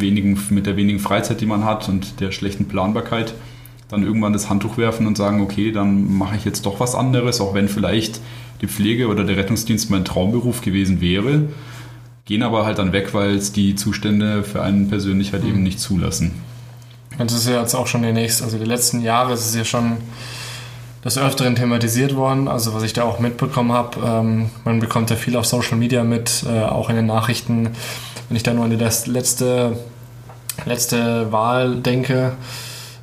wenigen, mit der wenigen Freizeit, die man hat und der schlechten Planbarkeit dann irgendwann das Handtuch werfen und sagen, okay, dann mache ich jetzt doch was anderes, auch wenn vielleicht die Pflege oder der Rettungsdienst mein Traumberuf gewesen wäre gehen aber halt dann weg, weil es die Zustände für einen persönlich halt mhm. eben nicht zulassen.
Das ist ja jetzt auch schon demnächst, also die letzten Jahre ist es ja schon des Öfteren thematisiert worden, also was ich da auch mitbekommen habe, ähm, man bekommt ja viel auf Social Media mit, äh, auch in den Nachrichten, wenn ich da nur an die letzte, letzte Wahl denke,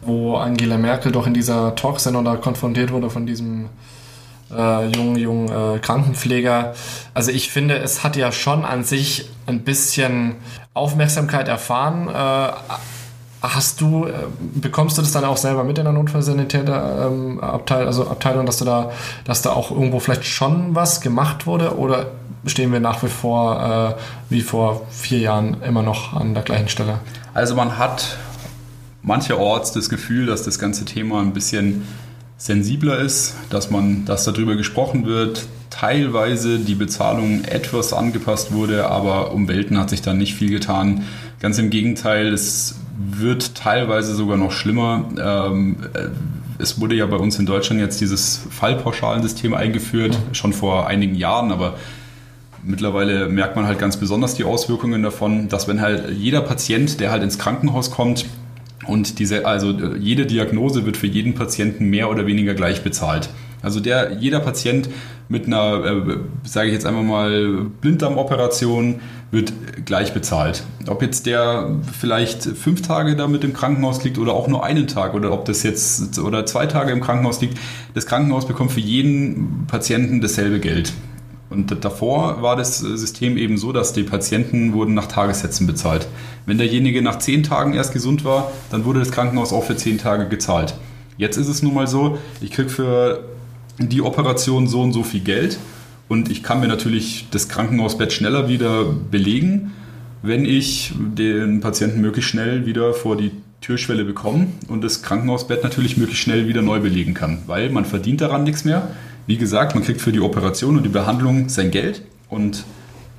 wo Angela Merkel doch in dieser Talksendung da konfrontiert wurde von diesem äh, jungen, jungen äh, Krankenpfleger. Also ich finde, es hat ja schon an sich ein bisschen Aufmerksamkeit erfahren. Äh, hast du, äh, bekommst du das dann auch selber mit in der Notfallsanitäterabteilung, ähm, also Abteilung, dass du da, dass da auch irgendwo vielleicht schon was gemacht wurde oder stehen wir nach wie vor äh, wie vor vier Jahren immer noch an der gleichen Stelle?
Also man hat mancherorts das Gefühl, dass das ganze Thema ein bisschen sensibler ist, dass man, dass darüber gesprochen wird, teilweise die Bezahlung etwas angepasst wurde, aber um Welten hat sich da nicht viel getan. Ganz im Gegenteil, es wird teilweise sogar noch schlimmer. Ähm, äh, es wurde ja bei uns in Deutschland jetzt dieses Fallpauschalensystem eingeführt, schon vor einigen Jahren, aber mittlerweile merkt man halt ganz besonders die Auswirkungen davon, dass wenn halt jeder Patient, der halt ins Krankenhaus kommt, und diese, also äh, jede Diagnose wird für jeden Patienten mehr oder weniger gleich bezahlt. Also der, jeder Patient mit einer, äh, sage ich jetzt einmal mal, Blinddarmoperation wird gleich bezahlt. Ob jetzt der vielleicht fünf Tage da mit im Krankenhaus liegt oder auch nur einen Tag oder ob das jetzt oder zwei Tage im Krankenhaus liegt, das Krankenhaus bekommt für jeden Patienten dasselbe Geld. Und davor war das System eben so, dass die Patienten wurden nach Tagessätzen bezahlt. Wenn derjenige nach zehn Tagen erst gesund war, dann wurde das Krankenhaus auch für zehn Tage gezahlt. Jetzt ist es nun mal so, ich kriege für die Operation so und so viel Geld und ich kann mir natürlich das Krankenhausbett schneller wieder belegen, wenn ich den Patienten möglichst schnell wieder vor die Türschwelle bekomme und das Krankenhausbett natürlich möglichst schnell wieder neu belegen kann, weil man verdient daran nichts mehr. Wie gesagt, man kriegt für die Operation und die Behandlung sein Geld und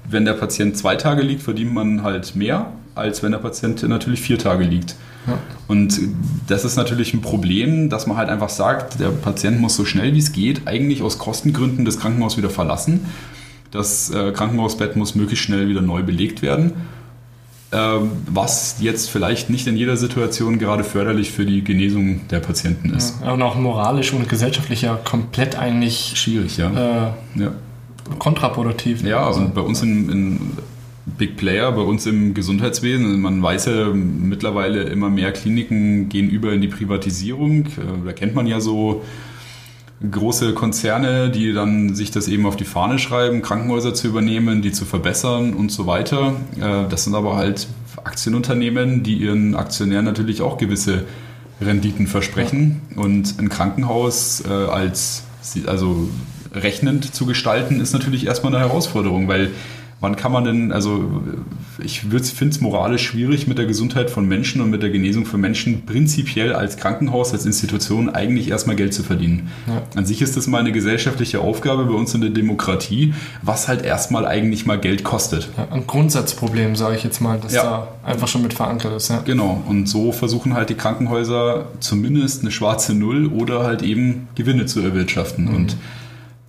wenn der Patient zwei Tage liegt, verdient man halt mehr, als wenn der Patient natürlich vier Tage liegt. Ja. Und das ist natürlich ein Problem, dass man halt einfach sagt, der Patient muss so schnell wie es geht eigentlich aus Kostengründen das Krankenhaus wieder verlassen. Das äh, Krankenhausbett muss möglichst schnell wieder neu belegt werden. Ähm, was jetzt vielleicht nicht in jeder Situation gerade förderlich für die Genesung der Patienten ist.
Ja, und auch moralisch und gesellschaftlich ja komplett eigentlich
schwierig, ja.
Äh, ja. kontraproduktiv.
Ja, also. und bei uns in, in Big Player, bei uns im Gesundheitswesen, man weiß ja mittlerweile immer mehr Kliniken gehen über in die Privatisierung. Äh, da kennt man ja so große Konzerne, die dann sich das eben auf die Fahne schreiben, Krankenhäuser zu übernehmen, die zu verbessern und so weiter. Äh, das sind aber halt Aktienunternehmen, die ihren Aktionären natürlich auch gewisse Renditen versprechen. Und ein Krankenhaus äh, als also rechnend zu gestalten, ist natürlich erstmal eine Herausforderung, weil wann kann man denn, also ich finde es moralisch schwierig, mit der Gesundheit von Menschen und mit der Genesung von Menschen prinzipiell als Krankenhaus, als Institution eigentlich erstmal Geld zu verdienen. Ja. An sich ist das mal eine gesellschaftliche Aufgabe bei uns in der Demokratie, was halt erstmal eigentlich mal Geld kostet.
Ja, ein Grundsatzproblem, sage ich jetzt mal, das ja. da einfach schon mit verankert ist. Ja.
Genau, und so versuchen halt die Krankenhäuser zumindest eine schwarze Null oder halt eben Gewinne zu erwirtschaften. Mhm. Und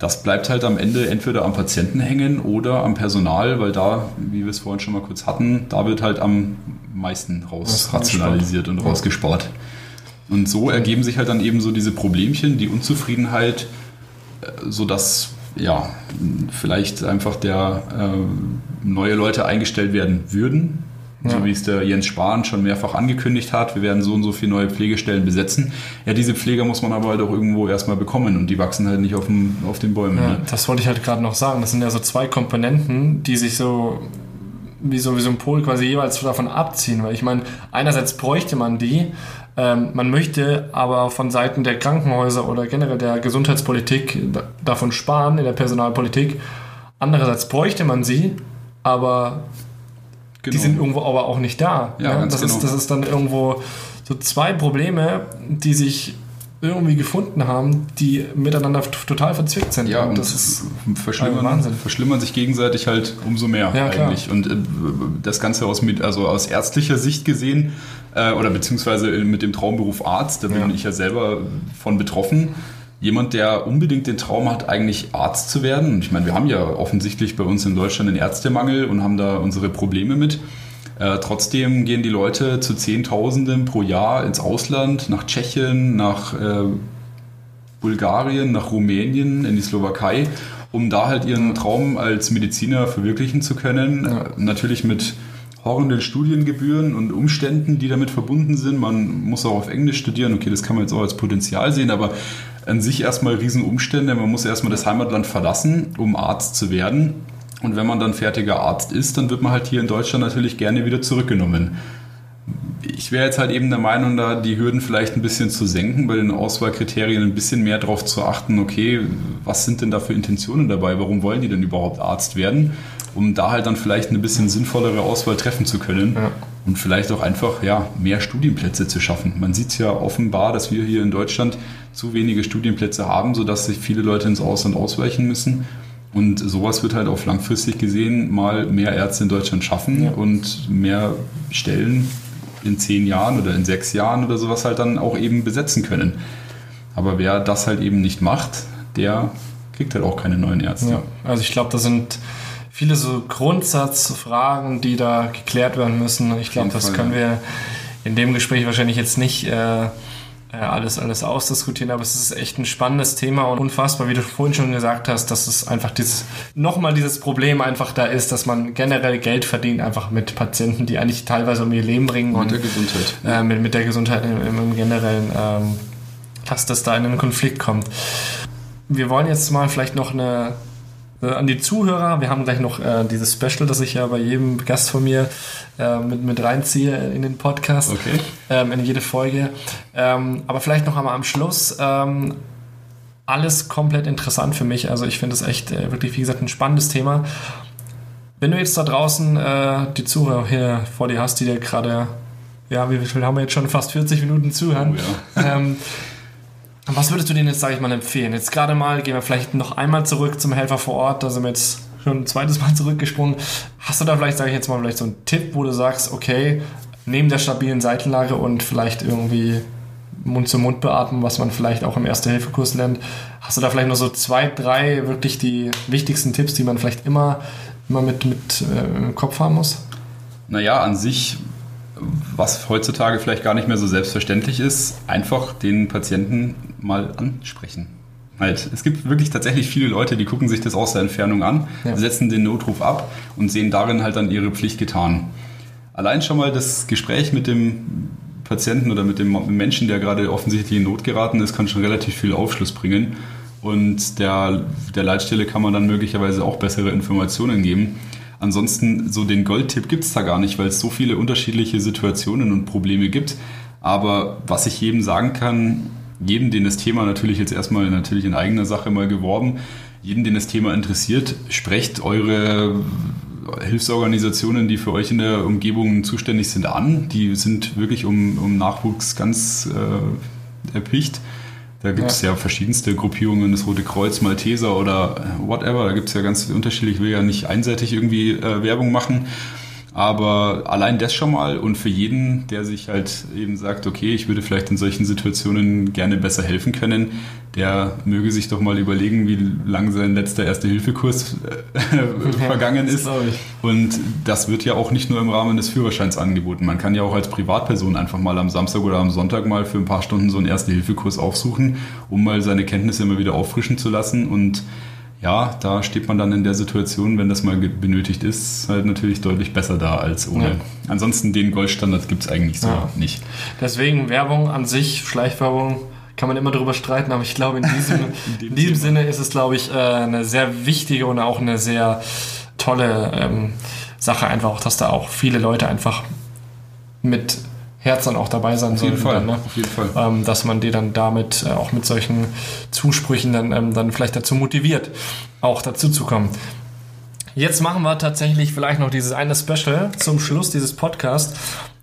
das bleibt halt am Ende entweder am Patienten hängen oder am Personal, weil da, wie wir es vorhin schon mal kurz hatten, da wird halt am meisten raus rationalisiert und rausgespart. Und so ergeben sich halt dann eben so diese Problemchen, die Unzufriedenheit, äh, sodass ja, vielleicht einfach der äh, neue Leute eingestellt werden würden, ja. So wie es der Jens Spahn schon mehrfach angekündigt hat, wir werden so und so viele neue Pflegestellen besetzen. Ja, diese Pfleger muss man aber halt auch irgendwo erstmal bekommen und die wachsen halt nicht auf, dem, auf den Bäumen. Ja,
ne? Das wollte ich halt gerade noch sagen. Das sind ja so zwei Komponenten, die sich so wie so, wie so ein Pol quasi jeweils davon abziehen. Weil ich meine, einerseits bräuchte man die, ähm, man möchte aber von Seiten der Krankenhäuser oder generell der Gesundheitspolitik davon sparen, in der Personalpolitik. Andererseits bräuchte man sie, aber Genau. Die sind irgendwo aber auch nicht da. Ja, ja? Das, genau. ist, das ist dann irgendwo so zwei Probleme, die sich irgendwie gefunden haben, die miteinander total verzwickt sind.
Ja, und, das ist verschlimmern, Wahnsinn. verschlimmern sich gegenseitig halt umso mehr ja, eigentlich. Klar. Und äh, das Ganze aus, also aus ärztlicher Sicht gesehen, äh, oder beziehungsweise mit dem Traumberuf Arzt, da bin ja. ich ja selber von betroffen jemand, der unbedingt den Traum hat, eigentlich Arzt zu werden. Ich meine, wir haben ja offensichtlich bei uns in Deutschland einen Ärztemangel und haben da unsere Probleme mit. Äh, trotzdem gehen die Leute zu Zehntausenden pro Jahr ins Ausland, nach Tschechien, nach äh, Bulgarien, nach Rumänien, in die Slowakei, um da halt ihren Traum als Mediziner verwirklichen zu können. Ja. Natürlich mit horrenden Studiengebühren und Umständen, die damit verbunden sind. Man muss auch auf Englisch studieren. Okay, das kann man jetzt auch als Potenzial sehen, aber an sich erstmal Riesenumstände. Man muss erstmal das Heimatland verlassen, um Arzt zu werden. Und wenn man dann fertiger Arzt ist, dann wird man halt hier in Deutschland natürlich gerne wieder zurückgenommen. Ich wäre jetzt halt eben der Meinung, da die Hürden vielleicht ein bisschen zu senken, bei den Auswahlkriterien ein bisschen mehr darauf zu achten, okay, was sind denn da für Intentionen dabei? Warum wollen die denn überhaupt Arzt werden? Um da halt dann vielleicht eine bisschen sinnvollere Auswahl treffen zu können. Ja und vielleicht auch einfach ja, mehr Studienplätze zu schaffen. Man sieht ja offenbar, dass wir hier in Deutschland zu wenige Studienplätze haben, sodass sich viele Leute ins Ausland ausweichen müssen. Und sowas wird halt auf langfristig gesehen mal mehr Ärzte in Deutschland schaffen ja. und mehr Stellen in zehn Jahren oder in sechs Jahren oder sowas halt dann auch eben besetzen können. Aber wer das halt eben nicht macht, der kriegt halt auch keine neuen Ärzte. Ja,
also ich glaube, das sind viele so Grundsatzfragen, die da geklärt werden müssen. Ich glaube, das Fall, können wir in dem Gespräch wahrscheinlich jetzt nicht äh, äh, alles, alles ausdiskutieren, aber es ist echt ein spannendes Thema und unfassbar, wie du vorhin schon gesagt hast, dass es einfach dieses, nochmal dieses Problem einfach da ist, dass man generell Geld verdient, einfach mit Patienten, die eigentlich teilweise um ihr Leben bringen.
Mit
und,
der Gesundheit.
Äh, mit, mit der Gesundheit im, im Generellen, ähm, dass das da in einen Konflikt kommt. Wir wollen jetzt mal vielleicht noch eine an die Zuhörer, wir haben gleich noch äh, dieses Special, das ich ja bei jedem Gast von mir äh, mit, mit reinziehe in den Podcast,
Okay.
ähm, in jede Folge. Ähm, aber vielleicht noch einmal am Schluss. Ähm, alles komplett interessant für mich. Also ich finde es echt äh, wirklich, wie gesagt, ein spannendes Thema. Wenn du jetzt da draußen äh, die Zuhörer hier vor dir hast, die dir gerade, ja, wie viel haben wir jetzt schon? Fast 40 Minuten zuhören.
Oh
ähm, was würdest du denen jetzt, sage ich mal, empfehlen? Jetzt gerade mal, gehen wir vielleicht noch einmal zurück zum Helfer vor Ort, da sind wir jetzt schon ein zweites Mal zurückgesprungen. Hast du da vielleicht, sage ich jetzt mal, vielleicht so einen Tipp, wo du sagst, okay, neben der stabilen Seitenlage und vielleicht irgendwie Mund-zu-Mund beatmen, was man vielleicht auch im Erste-Hilfe-Kurs lernt, hast du da vielleicht noch so zwei, drei wirklich die wichtigsten Tipps, die man vielleicht immer, immer mit, mit äh, im Kopf haben muss?
Naja, an sich, was heutzutage vielleicht gar nicht mehr so selbstverständlich ist, einfach den Patienten mal ansprechen. Halt, es gibt wirklich tatsächlich viele Leute, die gucken sich das aus der Entfernung an,
Ja.
setzen den Notruf ab und sehen darin halt dann ihre Pflicht getan. Allein schon mal das Gespräch mit dem Patienten oder mit dem Menschen, der gerade offensichtlich in Not geraten ist, kann schon relativ viel Aufschluss bringen. Und der, der Leitstelle kann man dann möglicherweise auch bessere Informationen geben. Ansonsten, so den Goldtipp gibt es da gar nicht, weil es so viele unterschiedliche Situationen und Probleme gibt. Aber was ich jedem sagen kann, jedem, den das Thema natürlich jetzt erstmal natürlich in eigener Sache mal geworben, jeden, den das Thema interessiert, sprecht eure Hilfsorganisationen, die für euch in der Umgebung zuständig sind, an. Die sind wirklich um, um Nachwuchs ganz äh, erpicht. Da gibt es ja. verschiedenste Gruppierungen, das Rote Kreuz, Malteser oder äh, whatever. Da gibt es ja ganz unterschiedlich. Ich will ja nicht einseitig irgendwie äh, Werbung machen. Aber allein das schon mal und für jeden, der sich halt eben sagt, okay, ich würde vielleicht in solchen Situationen gerne besser helfen können, der möge sich doch mal überlegen, wie lang sein letzter Erste-Hilfe-Kurs äh, vergangen ist. Und das wird ja auch nicht nur im Rahmen des Führerscheins angeboten. Man kann ja auch als Privatperson einfach mal am Samstag oder am Sonntag mal für ein paar Stunden so einen Erste-Hilfe-Kurs aufsuchen, um mal seine Kenntnisse immer wieder auffrischen zu lassen. Und ja, da steht man dann in der Situation, wenn das mal benötigt ist, halt natürlich deutlich besser da als ohne.
Ja.
Ansonsten den Goldstandard gibt es eigentlich so
Ja.
nicht.
Deswegen Werbung an sich, Schleichwerbung, kann man immer darüber streiten, aber ich glaube, in diesem, in diesem Sinne ist es, glaube ich, äh, eine sehr wichtige und auch eine sehr tolle ähm, Sache, einfach auch, dass da auch viele Leute einfach mit Herz dann auch dabei sein
Auf jeden
sollen.
Fall.
Dann, ne?
Auf jeden Fall.
ähm, dass man die dann damit äh, auch mit solchen Zusprüchen dann, ähm, dann vielleicht dazu motiviert, auch dazu zu kommen. Jetzt machen wir tatsächlich vielleicht noch dieses eine Special zum Schluss dieses Podcasts.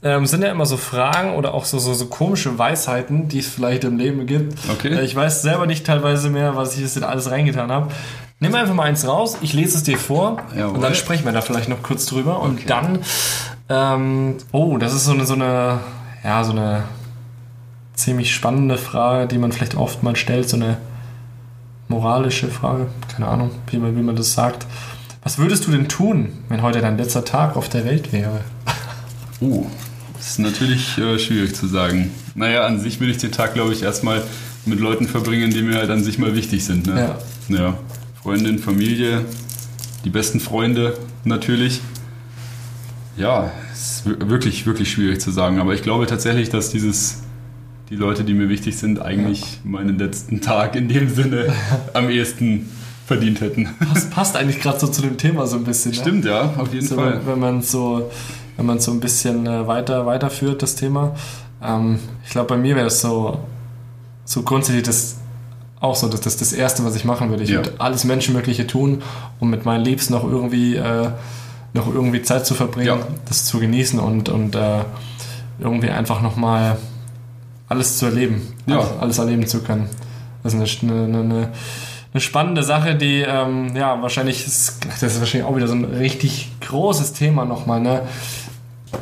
Ähm, sind ja immer so Fragen oder auch so, so, so komische Weisheiten, die es vielleicht im Leben gibt.
Okay.
Äh, ich weiß selber nicht teilweise mehr, was ich jetzt in alles reingetan habe. Nimm einfach mal eins raus, ich lese es dir vor
Jawohl.
und dann sprechen wir da vielleicht noch kurz drüber. Und dann, ähm, oh, das ist so eine, so eine, ja, so eine ziemlich spannende Frage, die man vielleicht oft mal stellt, so eine moralische Frage, keine Ahnung, wie man, wie man das sagt. Was würdest du denn tun, wenn heute dein letzter Tag auf der Welt wäre?
Oh, das ist natürlich äh, schwierig zu sagen. Naja, an sich will ich den Tag, glaube ich, erstmal mit Leuten verbringen, die mir halt an sich mal wichtig sind. Ne?
Ja.
ja. Freundin, Familie, die besten Freunde natürlich. Ja, ist wir- wirklich, wirklich schwierig zu sagen. Aber ich glaube tatsächlich, dass dieses, die Leute, die mir wichtig sind, eigentlich meinen letzten Tag in dem Sinne am ehesten verdient hätten.
Das passt eigentlich gerade so zu dem Thema so ein bisschen. Ne?
Stimmt, ja, auf jeden
so,
Fall.
Wenn man so, wenn man so ein bisschen äh, weiter weiterführt, das Thema. Ähm, ich glaube, bei mir wäre es so, so grundsätzlich das auch so, dass das das Erste, was ich machen würde. Ich
Ja.
würde alles Menschenmögliche tun, um mit meinen Liebsten noch irgendwie, äh, noch irgendwie Zeit zu verbringen,
Ja.
das zu genießen und, und äh, irgendwie einfach nochmal alles zu erleben,
Ja.
alles, alles erleben zu können. Das ist eine, eine, eine, eine spannende Sache, die ähm, ja wahrscheinlich ist, das ist wahrscheinlich auch wieder so ein richtig großes Thema nochmal, ne?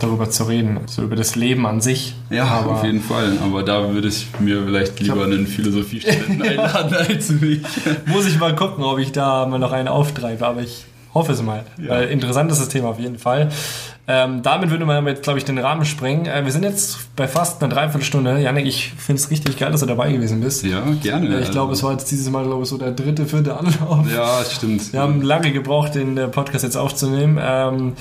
darüber zu reden, so über das Leben an sich.
Ja,
Aber
auf jeden Fall. Aber da würde ich mir vielleicht lieber einen Philosophiestudenten einladen als mich.
Muss ich mal gucken, ob ich da mal noch einen auftreibe, aber ich hoffe es mal.
Ja.
Weil interessant ist das Thema auf jeden Fall. Ähm, damit würde man jetzt, glaube ich, den Rahmen sprengen. Äh, wir sind jetzt bei fast einer Dreiviertelstunde. Janik, ich finde es richtig geil, dass du dabei gewesen bist.
Ja, gerne.
Äh, ich glaube, es war jetzt dieses Mal, glaube ich, so der dritte, vierte Anlauf.
Ja, stimmt.
Wir haben lange gebraucht, den äh, Podcast jetzt aufzunehmen. Ähm,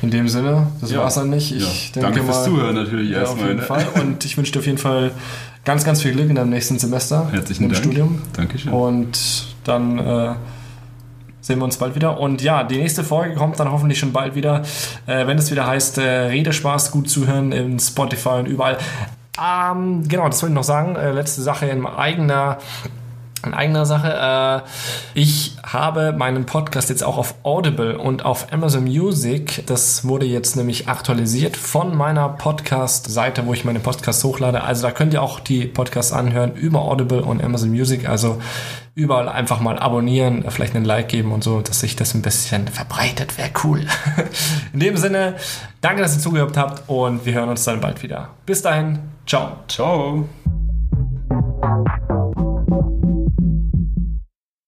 in dem Sinne, das
Ja.
war's dann nicht. Ich
Ja.
denke
Danke fürs
mal,
Zuhören natürlich
Ja, auf
erstmal.
jeden
ne?
Fall. Und ich wünsche dir auf jeden Fall ganz, ganz viel Glück in deinem nächsten Semester
Herzlichen
im
Dank.
Studium.
Dankeschön.
Und dann äh, sehen wir uns bald wieder. Und ja, die nächste Folge kommt dann hoffentlich schon bald wieder, äh, wenn es wieder heißt, äh, Redespaß, gut zuhören in Spotify und überall. Ähm, genau, das wollte ich noch sagen. Äh, letzte Sache in eigener in eigener Sache. Äh, ich habe meinen Podcast jetzt auch auf Audible und auf Amazon Music. Das wurde jetzt nämlich aktualisiert von meiner Podcast-Seite, wo ich meine Podcasts hochlade. Also da könnt ihr auch die Podcasts anhören über Audible und Amazon Music. Also überall einfach mal abonnieren, vielleicht einen Like geben und so, dass sich das ein bisschen verbreitet. Wäre cool. In dem Sinne, danke, dass ihr zugehört habt und wir hören uns dann bald wieder. Bis dahin, ciao.
Ciao.